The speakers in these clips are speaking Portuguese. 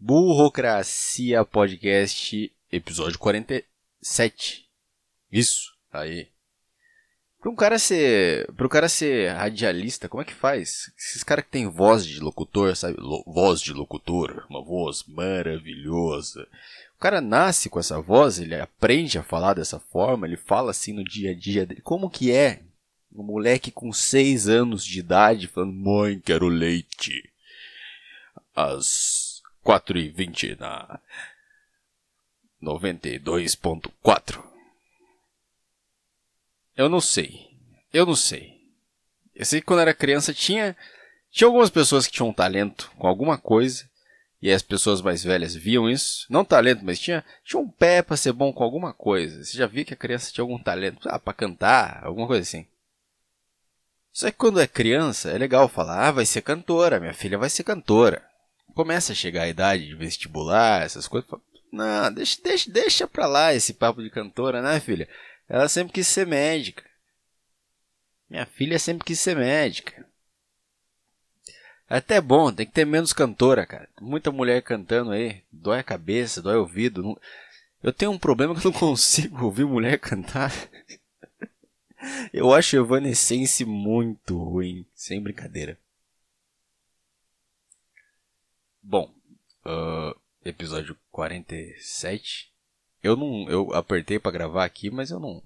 Burrocracia Podcast, episódio 47. Isso, aí. Para um cara ser, para um cara ser radialista, como é que faz? Esses caras que tem voz de locutor, sabe? Lo, voz de locutor, uma voz maravilhosa. O cara nasce com essa voz, ele aprende a falar dessa forma, ele fala assim no dia a dia dele. Como que é? Um moleque com 6 anos de idade falando: "Mãe, quero leite." Às 4h20 na 92.4. Eu não sei. Eu não sei. Eu sei que quando era criança tinha tinha algumas pessoas que tinham talento com alguma coisa e as pessoas mais velhas viam isso, não talento, mas tinha tinha um pé para ser bom com alguma coisa. Você já viu que a criança tinha algum talento, ah, para cantar, alguma coisa assim. Só que quando é criança, é legal falar, ah, vai ser cantora, minha filha vai ser cantora. Começa a chegar a idade de vestibular, essas coisas. Não, deixa, deixa, deixa pra lá esse papo de cantora, né, filha? Ela sempre quis ser médica. Minha filha sempre quis ser médica. É até bom, tem que ter menos cantora, cara. Muita mulher cantando aí, dói a cabeça, dói o ouvido. Não... Eu tenho um problema que eu não consigo ouvir mulher cantar. eu acho Evanescence muito ruim, sem brincadeira. Bom, uh, episódio 47 eu não. Eu apertei para gravar aqui, mas eu não.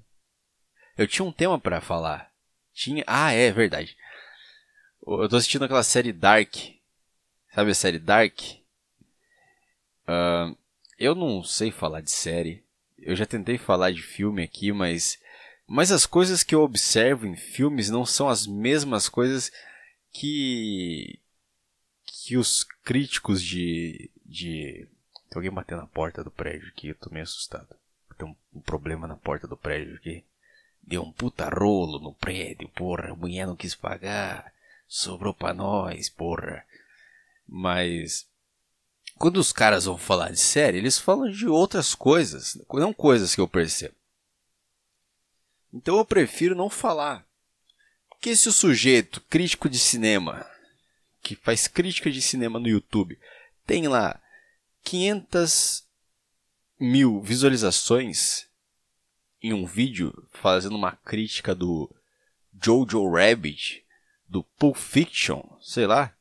Eu tinha um tema para falar. Tinha. Ah, é verdade. Eu tô assistindo aquela série Dark. Sabe a série Dark? Uh, eu não sei falar de série. Eu já tentei falar de filme aqui, mas. Mas as coisas que eu observo em filmes não são as mesmas coisas que. Que os críticos de. de tem alguém batendo na porta do prédio aqui, eu tô meio assustado. Tem um, um problema na porta do prédio aqui. Deu um puta rolo no prédio, porra. A mulher não quis pagar. Sobrou pra nós, porra. Mas. Quando os caras vão falar de série, eles falam de outras coisas. Não coisas que eu percebo. Então eu prefiro não falar. Porque se o sujeito, crítico de cinema, que faz crítica de cinema no YouTube, tem lá 500 mil visualizações em um vídeo fazendo uma crítica do Jojo Rabbit, do Pulp Fiction, sei lá.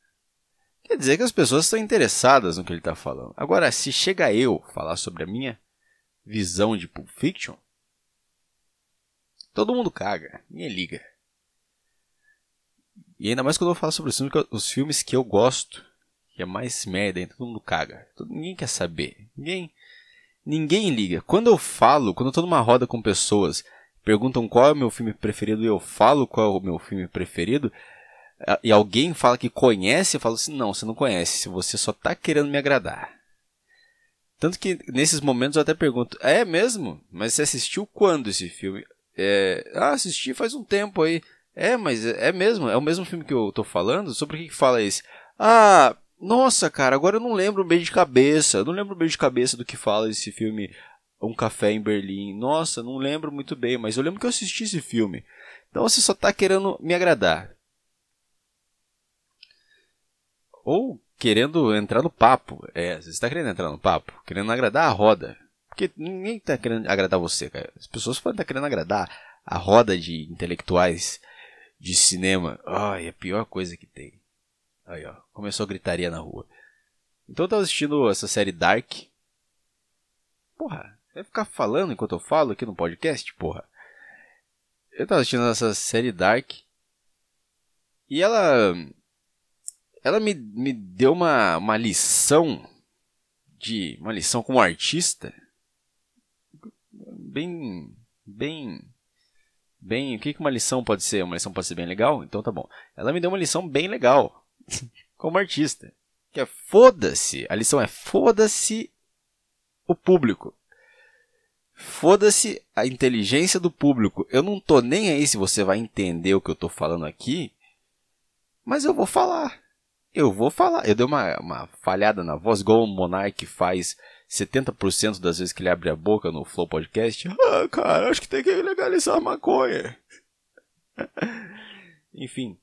Quer dizer que as pessoas estão interessadas no que ele está falando. Agora, se chega eu falar sobre a minha visão de Pulp Fiction, todo mundo caga, ninguém liga. E ainda mais quando eu falo sobre os filmes que eu gosto que é mais merda, hein? todo mundo caga. Ninguém quer saber. Ninguém, ninguém liga. Quando eu falo, quando eu tô numa roda com pessoas, perguntam qual é o meu filme preferido e eu falo qual é o meu filme preferido, e alguém fala que conhece, eu falo assim: não, você não conhece, você só tá querendo me agradar. Tanto que nesses momentos eu até pergunto: é mesmo? Mas você assistiu quando esse filme? É, ah, assisti faz um tempo aí. É, mas é mesmo? É o mesmo filme que eu tô falando? Sobre o que, que fala esse? Ah, nossa, cara, agora eu não lembro bem de cabeça. Eu não lembro bem de cabeça do que fala esse filme Um Café em Berlim. Nossa, não lembro muito bem, mas eu lembro que eu assisti esse filme. Então você só tá querendo me agradar. Ou querendo entrar no papo. É, você está querendo entrar no papo, querendo agradar a roda. Porque ninguém está querendo agradar você, cara. As pessoas podem estar tá querendo agradar a roda de intelectuais de cinema. Ai, é a pior coisa que tem. Aí, ó. Começou a gritaria na rua. Então eu tava assistindo essa série Dark. Porra, vai ficar falando enquanto eu falo aqui no podcast, porra. Eu tava assistindo essa série Dark. E ela. Ela me, me deu uma, uma lição. De. Uma lição como artista. Bem. Bem. Bem. O que, uma lição pode ser? Uma lição pode ser bem legal? Então tá bom. Ela me deu uma lição bem legal como artista. Que é foda-se. A lição é foda-se o público. Foda-se a inteligência do público. Eu não tô nem aí se você vai entender o que eu tô falando aqui, mas eu vou falar. Eu vou falar. Eu dei uma, uma falhada na voz, igual o Monark faz 70% das vezes que ele abre a boca no Flow Podcast, ah, cara, acho que tem que legalizar a maconha. enfim.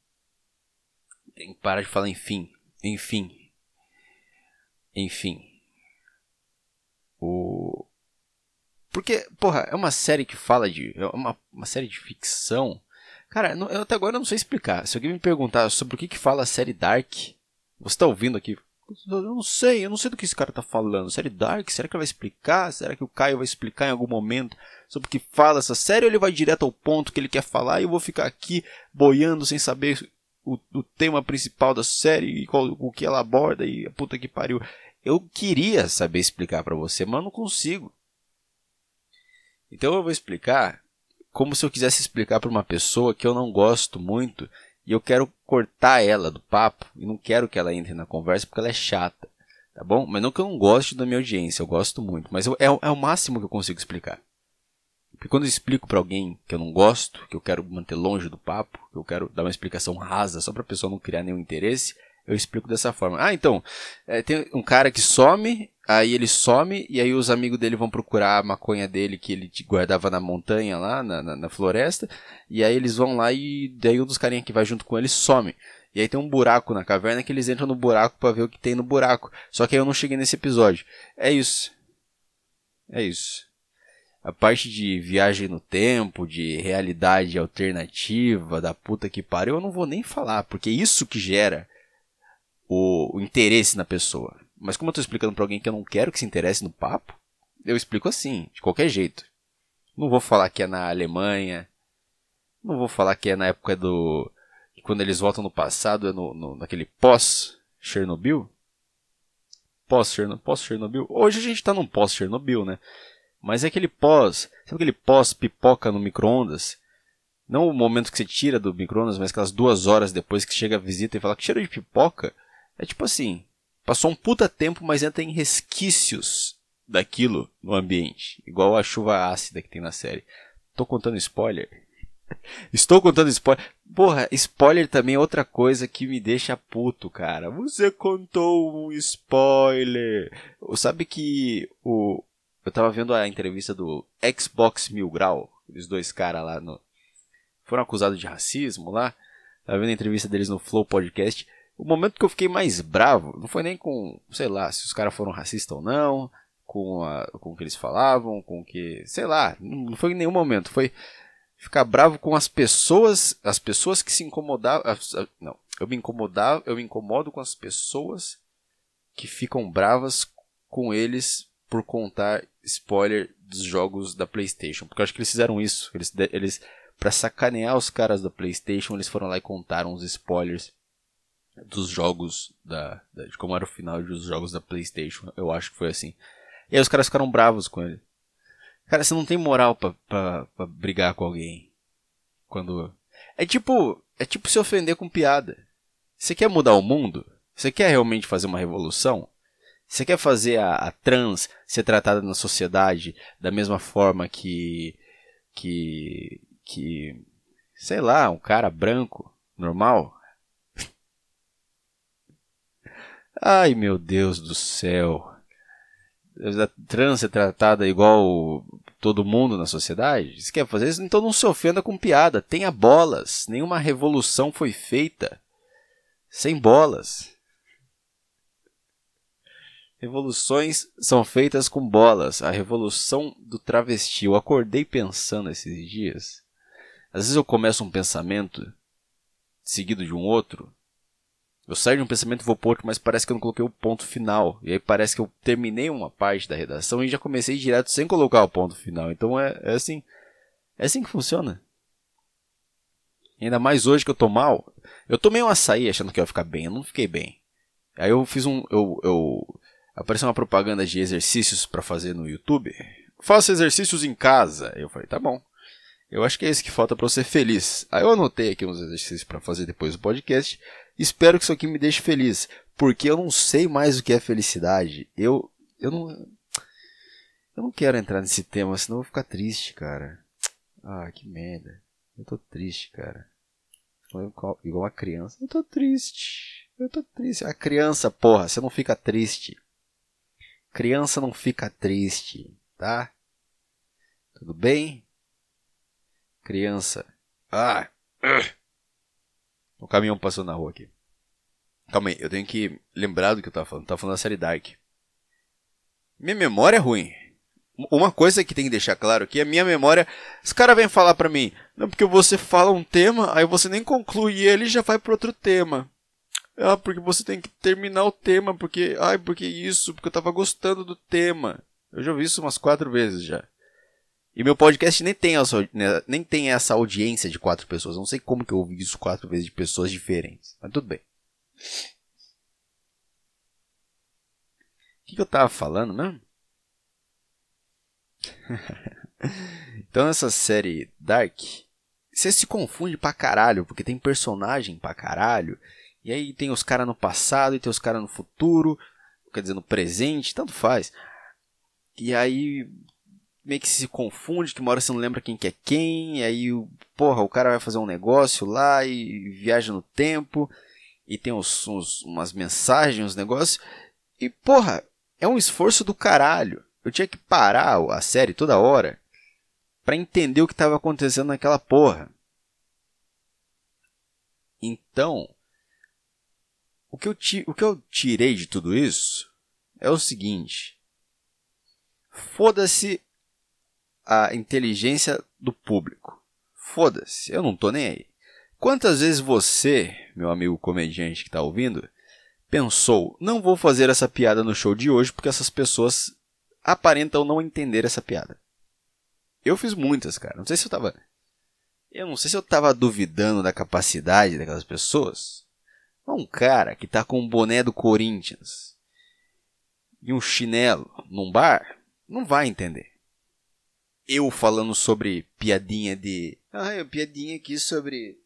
Tem que parar de falar enfim. Enfim. Enfim. O. Porque, porra, é uma série que fala de. É uma, uma série de ficção. Cara, eu até agora não sei explicar. Se alguém me perguntar sobre o que, que fala a série Dark, você tá ouvindo aqui, eu não sei, eu não sei do que esse cara tá falando. Série Dark? Será que ele vai explicar? Será que o Caio vai explicar em algum momento sobre o que fala essa série? Ou ele vai direto ao ponto que ele quer falar e eu vou ficar aqui boiando sem saber o, o tema principal da série e qual, o que ela aborda e a puta que pariu. Eu queria saber explicar para você, mas não consigo. Então eu vou explicar como se eu quisesse explicar para uma pessoa que eu não gosto muito e eu quero cortar ela do papo e não quero que ela entre na conversa porque ela é chata, tá bom? Mas não que eu não goste da minha audiência, eu gosto muito, mas eu, é, é o máximo que eu consigo explicar. Porque quando eu explico para alguém que eu não gosto, que eu quero manter longe do papo, que eu quero dar uma explicação rasa só para a pessoa não criar nenhum interesse, eu explico dessa forma. Ah, então, é, tem um cara que some, aí ele some, e aí os amigos dele vão procurar a maconha dele que ele guardava na montanha lá, na, na, na floresta, e aí eles vão lá e daí um dos carinha que vai junto com ele some. E aí tem um buraco na caverna que eles entram no buraco para ver o que tem no buraco. Só que aí eu não cheguei nesse episódio. É isso. É isso. A parte de viagem no tempo, de realidade alternativa, da puta que pariu, eu não vou nem falar, porque é isso que gera o, o interesse na pessoa. Mas como eu estou explicando para alguém que eu não quero que se interesse no papo, eu explico assim, de qualquer jeito. Não vou falar que é na Alemanha, não vou falar que é na época do. Quando eles voltam no passado, é no, no naquele pós-Chernobyl. Pós-Chernobyl. Hoje a gente está num pós-Chernobyl, né? Mas é aquele pós. Sabe aquele pós-pipoca no micro-ondas? Não o momento que você tira do micro-ondas, mas aquelas duas horas depois que chega a visita e fala que cheiro de pipoca. É tipo assim, passou um puta tempo, mas ainda tem resquícios daquilo no ambiente. Igual a chuva ácida que tem na série. Tô contando spoiler? Estou contando spoiler. Porra, spoiler também é outra coisa que me deixa puto, cara. Você contou um spoiler. Sabe que o. Eu tava vendo a entrevista do Xbox Mil Grau, os dois caras lá no, foram acusados de racismo lá. Tava vendo a entrevista deles no Flow Podcast. O momento que eu fiquei mais bravo não foi nem com, sei lá, se os caras foram racistas ou não, com, a, com o que eles falavam, com o que. Sei lá, não foi em nenhum momento. Foi ficar bravo com as pessoas, as pessoas que se incomodavam. Não, eu me incomodava, eu me incomodo com as pessoas que ficam bravas com eles por contar spoiler dos jogos da PlayStation, porque eu acho que eles fizeram isso. Eles, eles para sacanear os caras da PlayStation, eles foram lá e contaram os spoilers dos jogos da, da, de como era o final dos jogos da PlayStation. Eu acho que foi assim. E aí os caras ficaram bravos com ele. Cara, você não tem moral pra, brigar com alguém. Quando. É tipo. É tipo se ofender com piada. Você quer mudar o mundo? Você quer realmente fazer uma revolução? Você quer fazer a, a trans ser tratada na sociedade da mesma forma que. que que, sei lá, um cara branco, normal. Ai meu Deus do céu. Trans é tratada igual todo mundo na sociedade? Você quer fazer isso? Então não se ofenda com piada. Tenha bolas. Nenhuma revolução foi feita sem bolas. Revoluções são feitas com bolas. A revolução do travesti. Eu acordei pensando esses dias. Às vezes eu começo um pensamento seguido de um outro. Eu saio de um pensamento e vou para outro, mas parece que eu não coloquei o ponto final. E aí parece que eu terminei uma parte da redação e já comecei direto sem colocar o ponto final. Então é, é assim. É assim que funciona. ainda mais hoje que eu tô mal. Eu tomei um açaí achando que eu ia ficar bem. Eu não fiquei bem. Aí eu fiz um. Eu, eu apareceu uma propaganda de exercícios para fazer no YouTube. Faça exercícios em casa. Eu falei, tá bom. Eu acho que é isso que falta para eu ser feliz. Aí eu anotei aqui uns exercícios para fazer depois do podcast. Espero que isso aqui me deixe feliz, porque eu não sei mais o que é felicidade. Eu eu não eu não quero entrar nesse tema, senão eu vou ficar triste, cara. Ah, que merda. Eu tô triste, cara. Igual uma criança. Eu tô triste. Eu tô triste. A criança, porra, você não fica triste. Criança não fica triste, tá? Tudo bem? Criança. Ah! O caminhão passou na rua aqui. Calma aí, eu tenho que lembrar do que eu tava falando. Eu tava falando da série Dark. Minha memória é ruim. uma coisa que tem que deixar claro aqui, a minha memória, os caras vêm falar pra mim, não, porque você fala um tema, aí você nem conclui ele já vai para outro tema. Ah, porque você tem que terminar o tema, porque, ai, porque isso, porque eu tava gostando do tema. Eu já ouvi isso umas quatro vezes já. E meu podcast nem tem, essa, né, nem tem essa audiência de quatro pessoas. não sei como que eu ouvi isso quatro vezes de pessoas diferentes. Mas tudo bem. O que, que eu tava falando mesmo? então essa série Dark, você se confunde pra caralho, porque tem personagem pra caralho. E aí tem os caras no passado e tem os caras no futuro, quer dizer, no presente, tanto faz. E aí meio que se confunde, que uma hora você não lembra quem que é quem, aí, porra, o cara vai fazer um negócio lá e viaja no tempo, e tem uns, uns, umas mensagens, uns negócios, e porra, é um esforço do caralho. Eu tinha que parar a série toda hora para entender o que estava acontecendo naquela porra. Então, o que, eu o que eu tirei de tudo isso é o seguinte: foda-se a inteligência do público. Foda-se, eu não tô nem aí. Quantas vezes você, meu amigo comediante que está ouvindo, pensou, não vou fazer essa piada no show de hoje porque essas pessoas aparentam não entender essa piada? Eu fiz muitas, cara. Não sei se eu tava. Eu não sei se eu tava duvidando da capacidade daquelas pessoas. Um cara que tá com um boné do Corinthians e um chinelo num bar não vai entender eu falando sobre piadinha de. Ah, piadinha aqui sobre.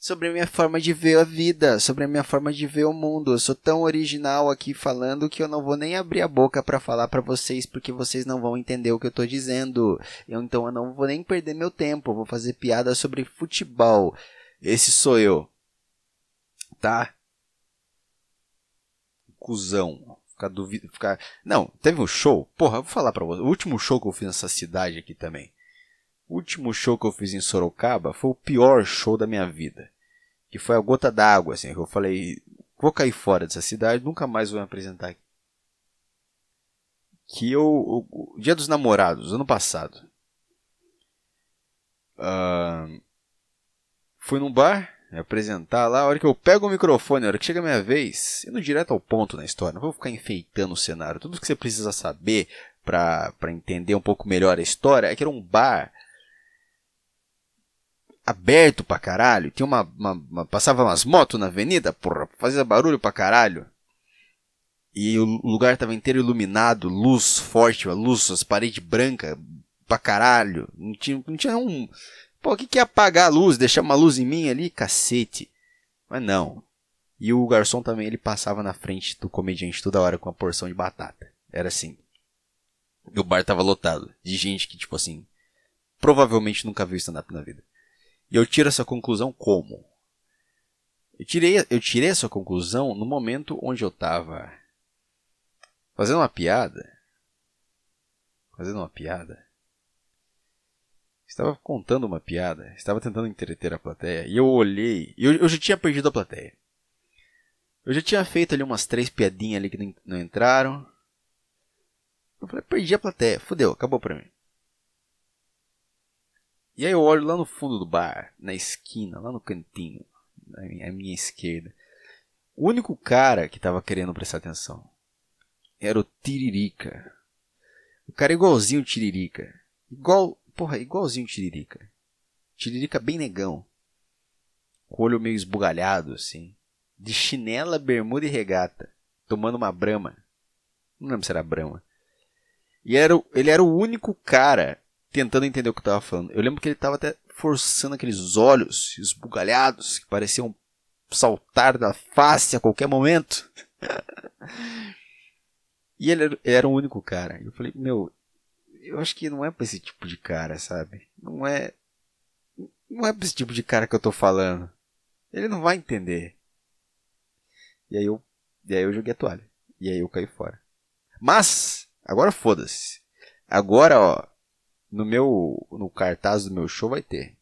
Sobre a minha forma de ver a vida, sobre a minha forma de ver o mundo. Eu sou tão original aqui falando que eu não vou nem abrir a boca para falar para vocês, porque vocês não vão entender o que eu tô dizendo. Eu, então eu não vou nem perder meu tempo, eu vou fazer piada sobre futebol. Esse sou eu. Tá? Cusão ficar duvid... ficar Não, teve um show. Porra, eu vou falar pra você. O último show que eu fiz nessa cidade aqui também. O último show que eu fiz em Sorocaba foi o pior show da minha vida. Que foi a gota d'água, assim. Eu falei, vou cair fora dessa cidade, nunca mais vou me apresentar aqui. Que eu. O, Dia dos Namorados, ano passado. Uh, fui num bar me apresentar lá, a hora que eu pego o microfone, a hora que chega a minha vez, indo direto ao ponto na história, não vou ficar enfeitando o cenário. Tudo que você precisa saber para entender um pouco melhor a história é que era um bar aberto pra caralho, tinha uma, uma, uma passava umas motos na avenida, porra, fazia barulho pra caralho. E o lugar tava inteiro iluminado, luz forte, luz, as paredes brancas pra caralho. Não tinha, não tinha um Pô, o que, que é apagar a luz? Deixar uma luz em mim ali? Cacete. Mas não. E o garçom também, ele passava na frente do comediante toda hora com uma porção de batata. Era assim. E o bar tava lotado de gente que, tipo assim, provavelmente nunca viu stand-up na vida. E eu tiro essa conclusão como? Eu tirei, eu tirei essa conclusão no momento onde eu tava fazendo uma piada. Fazendo uma piada estava contando uma piada, estava tentando entreter a plateia, e eu olhei, e eu, eu já tinha perdido a plateia. Eu já tinha feito ali umas três piadinhas ali que não entraram. Eu falei, perdi a plateia, fudeu, acabou pra mim. E aí eu olho lá no fundo do bar, na esquina, lá no cantinho, à minha esquerda. O único cara que tava querendo prestar atenção era o Tiririca. O cara é igualzinho o Tiririca. Igual Porra, igualzinho Tiririca. Tiririca bem negão. Com o olho meio esbugalhado, assim. De chinela, bermuda e regata. Tomando uma brama. Não lembro se era brama. E era, ele era o único cara tentando entender o que eu tava falando. Eu lembro que ele tava até forçando aqueles olhos esbugalhados que pareciam saltar da face a qualquer momento. e ele era, ele era o único cara. Eu falei, meu, eu acho que não é pra esse tipo de cara, sabe? Não é. Não é pra esse tipo de cara que eu tô falando. Ele não vai entender. E aí eu. E aí eu joguei a toalha. E aí eu caí fora. Mas, agora foda-se. Agora, ó. No meu. No cartaz do meu show vai ter.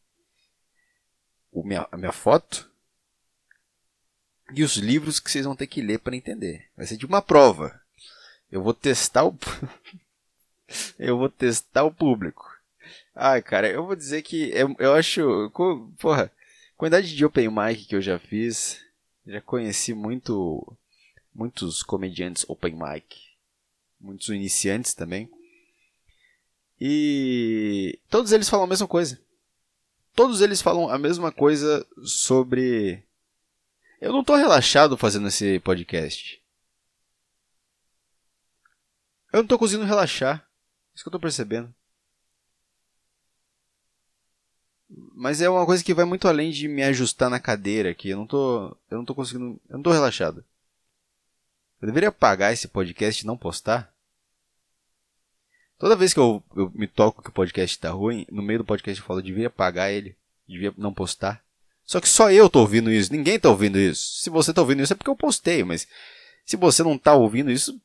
O minha, a minha foto. E os livros que vocês vão ter que ler para entender. Vai ser de uma prova. Eu vou testar o. Eu vou testar o público. Ai, cara, eu vou dizer que eu, eu acho. Porra, quantidade de open mic que eu já fiz. Já conheci muito. Muitos comediantes open mic. Muitos iniciantes também. E. Todos eles falam a mesma coisa. Todos eles falam a mesma coisa sobre. Eu não tô relaxado fazendo esse podcast. Eu não tô conseguindo relaxar. Isso que eu tô percebendo. Mas é uma coisa que vai muito além de me ajustar na cadeira aqui. Eu não tô. Eu não tô conseguindo. Eu não tô relaxado. Eu deveria pagar esse podcast e não postar? Toda vez que eu, eu me toco que o podcast tá ruim, no meio do podcast eu falo, eu devia pagar ele, devia não postar. Só que só eu tô ouvindo isso, ninguém tá ouvindo isso. Se você tá ouvindo isso é porque eu postei, mas se você não tá ouvindo isso.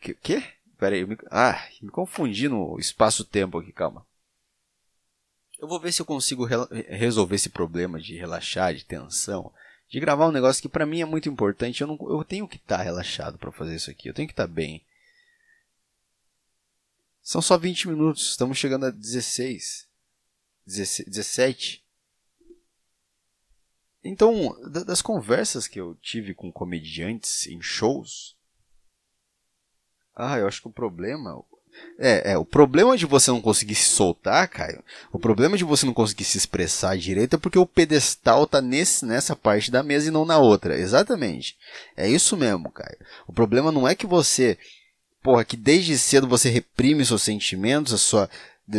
Que? Quê? Pera aí, me... ah, me confundi no espaço-tempo aqui, calma. Eu vou ver se eu consigo re resolver esse problema de relaxar, de tensão, de gravar um negócio que para mim é muito importante. Eu, não, eu tenho que estar tá relaxado para fazer isso aqui, eu tenho que estar tá bem. São só 20 minutos, estamos chegando a 16, 17. Então, das conversas que eu tive com comediantes em shows, ah, eu acho que o problema, é, é, o problema de você não conseguir se soltar, Caio, o problema de você não conseguir se expressar direito é porque o pedestal tá nesse, nessa parte da mesa e não na outra. Exatamente. É isso mesmo, Caio. O problema não é que você porra, que desde cedo você reprime seus sentimentos, a sua.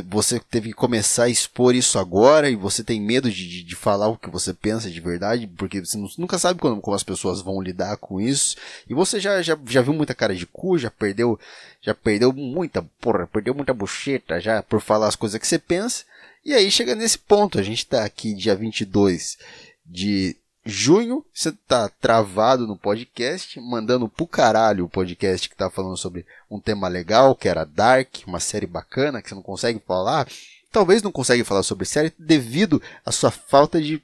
Você teve que começar a expor isso agora e você tem medo de, de, de falar o que você pensa de verdade, porque você nunca sabe como, como as pessoas vão lidar com isso. E você já, já, já viu muita cara de cu, já perdeu, já perdeu muita, porra, perdeu muita bucheta já por falar as coisas que você pensa. E aí chega nesse ponto, a gente tá aqui dia 22 de junho, você tá travado no podcast, mandando pro caralho o podcast que tá falando sobre um tema legal, que era Dark, uma série bacana que você não consegue falar. Talvez não consegue falar sobre série devido à sua falta de,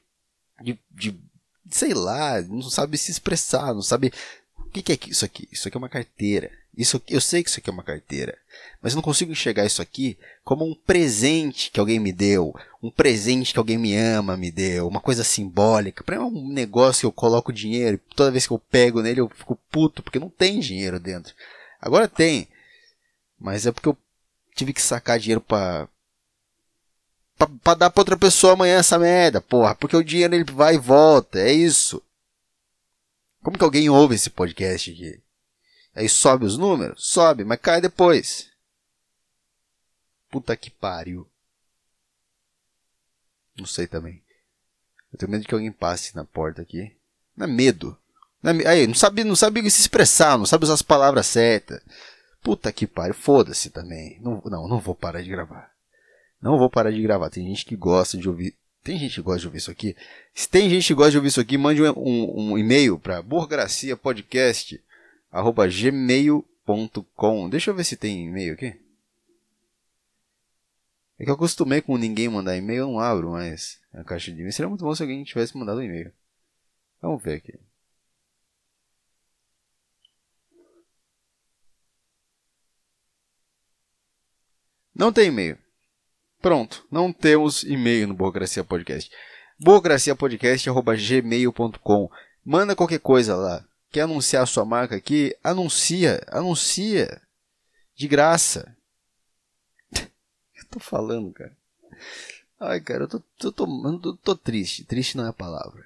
de, de sei lá, não sabe se expressar, não sabe o que, que é isso aqui. Isso aqui é uma carteira. Isso, eu sei que isso aqui é uma carteira, mas eu não consigo enxergar isso aqui como um presente que alguém me deu, um presente que alguém me ama me deu, uma coisa simbólica. Para mim é um negócio que eu coloco dinheiro, toda vez que eu pego nele eu fico puto porque não tem dinheiro dentro. Agora tem, mas é porque eu tive que sacar dinheiro para para dar para outra pessoa amanhã essa merda, porra, porque o dinheiro ele vai e volta, é isso. Como que alguém ouve esse podcast aqui? Aí sobe os números? Sobe, mas cai depois. Puta que pariu. Não sei também. Eu tenho medo que alguém passe na porta aqui. Não é medo. Não é, aí, não sabe, não sabe se expressar, não sabe usar as palavras certas. Puta que pariu, foda-se também. Não, não, não vou parar de gravar. Não vou parar de gravar. Tem gente que gosta de ouvir. Tem gente que gosta de ouvir isso aqui. Se tem gente que gosta de ouvir isso aqui, mande um, um, um e-mail para burocracia podcast arroba gmail.com. Deixa eu ver se tem e-mail aqui. É que eu acostumei com ninguém mandar e-mail, eu não abro mais a caixa de e-mail. Seria muito bom se alguém tivesse mandado um e-mail. Vamos ver aqui. Não tem e-mail. Pronto, não temos e-mail no Burocracia Podcast. burocraciapodcast.gmail.com Manda qualquer coisa lá. Quer anunciar a sua marca aqui? Anuncia, anuncia. De graça. eu tô falando, cara? Ai, cara, eu tô, tô, tô, tô, tô triste. Triste não é a palavra.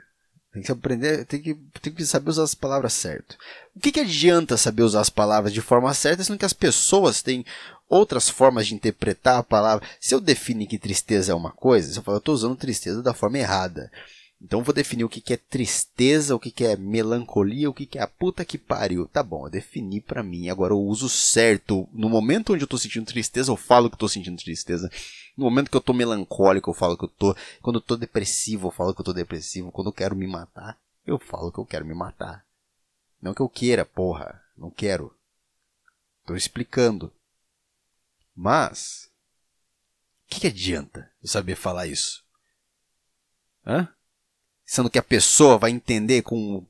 Tem que aprender, tem que, tem que saber usar as palavras certas. O que, que adianta saber usar as palavras de forma certa, sendo que as pessoas têm outras formas de interpretar a palavra? Se eu definir que tristeza é uma coisa, se eu falo, eu estou usando tristeza da forma errada. Então vou definir o que, é tristeza, o que, é melancolia, o que, é a puta que pariu. Tá bom, eu defini para mim. Agora eu uso certo. No momento onde eu tô sentindo tristeza, eu falo que tô sentindo tristeza. No momento que eu tô melancólico, eu falo que eu tô. Quando eu tô depressivo, eu falo que eu tô depressivo. Quando eu quero me matar, eu falo que eu quero me matar. Não que eu queira, porra. Não quero. Tô explicando. Mas. O que, que adianta eu saber falar isso? Hã? Sendo que a pessoa vai entender com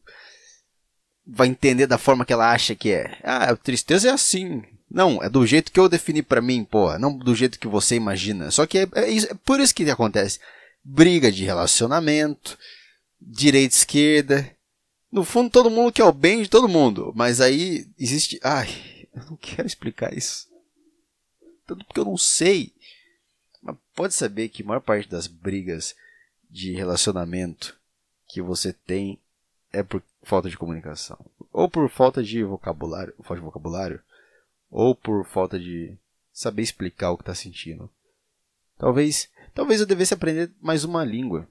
vai entender da forma que ela acha que é. Ah, a tristeza é assim. Não, é do jeito que eu defini para mim, porra. Não do jeito que você imagina. Só que é, é, é por isso que acontece. Briga de relacionamento, direita e esquerda. No fundo, todo mundo quer o bem de todo mundo. Mas aí existe. Ai, eu não quero explicar isso. Tanto porque eu não sei. Mas pode saber que a maior parte das brigas de relacionamento que você tem é por falta de comunicação. Ou por falta de vocabulário, falta de vocabulário, ou por falta de saber explicar o que está sentindo. Talvez, talvez eu devesse aprender mais uma língua.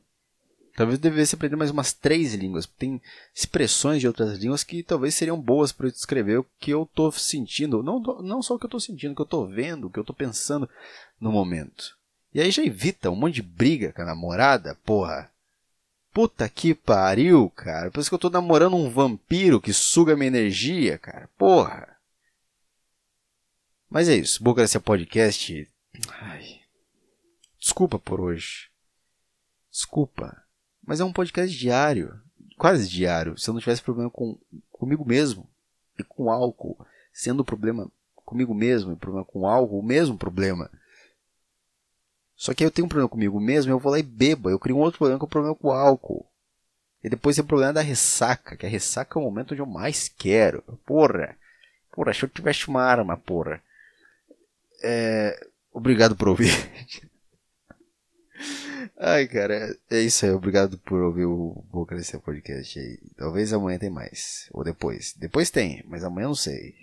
Talvez eu devesse aprender mais umas três línguas. Tem expressões de outras línguas que talvez seriam boas para eu descrever o que eu estou sentindo. Não, não só o que eu estou sentindo, o que eu estou vendo, o que eu estou pensando no momento. E aí já evita um monte de briga com a namorada, porra. Puta que pariu, cara. Parece que eu tô namorando um vampiro que suga minha energia, cara. Porra. Mas é isso. Burocracia Podcast. Ai. Desculpa por hoje. Desculpa. Mas é um podcast diário. Quase diário. Se eu não tivesse problema com comigo mesmo e com álcool, sendo o problema comigo mesmo e problema com álcool, o mesmo problema. Só que aí eu tenho um problema comigo mesmo, eu vou lá e bebo. Eu crio um outro problema que é o problema com o álcool. E depois tem o problema da ressaca, que a ressaca é o momento onde eu mais quero. Porra! Porra, se eu tivesse uma arma, porra. É... Obrigado por ouvir. Ai, cara, é isso aí. Obrigado por ouvir o Vou Crescer Podcast aí. Talvez amanhã tem mais. Ou depois. Depois tem, mas amanhã não sei.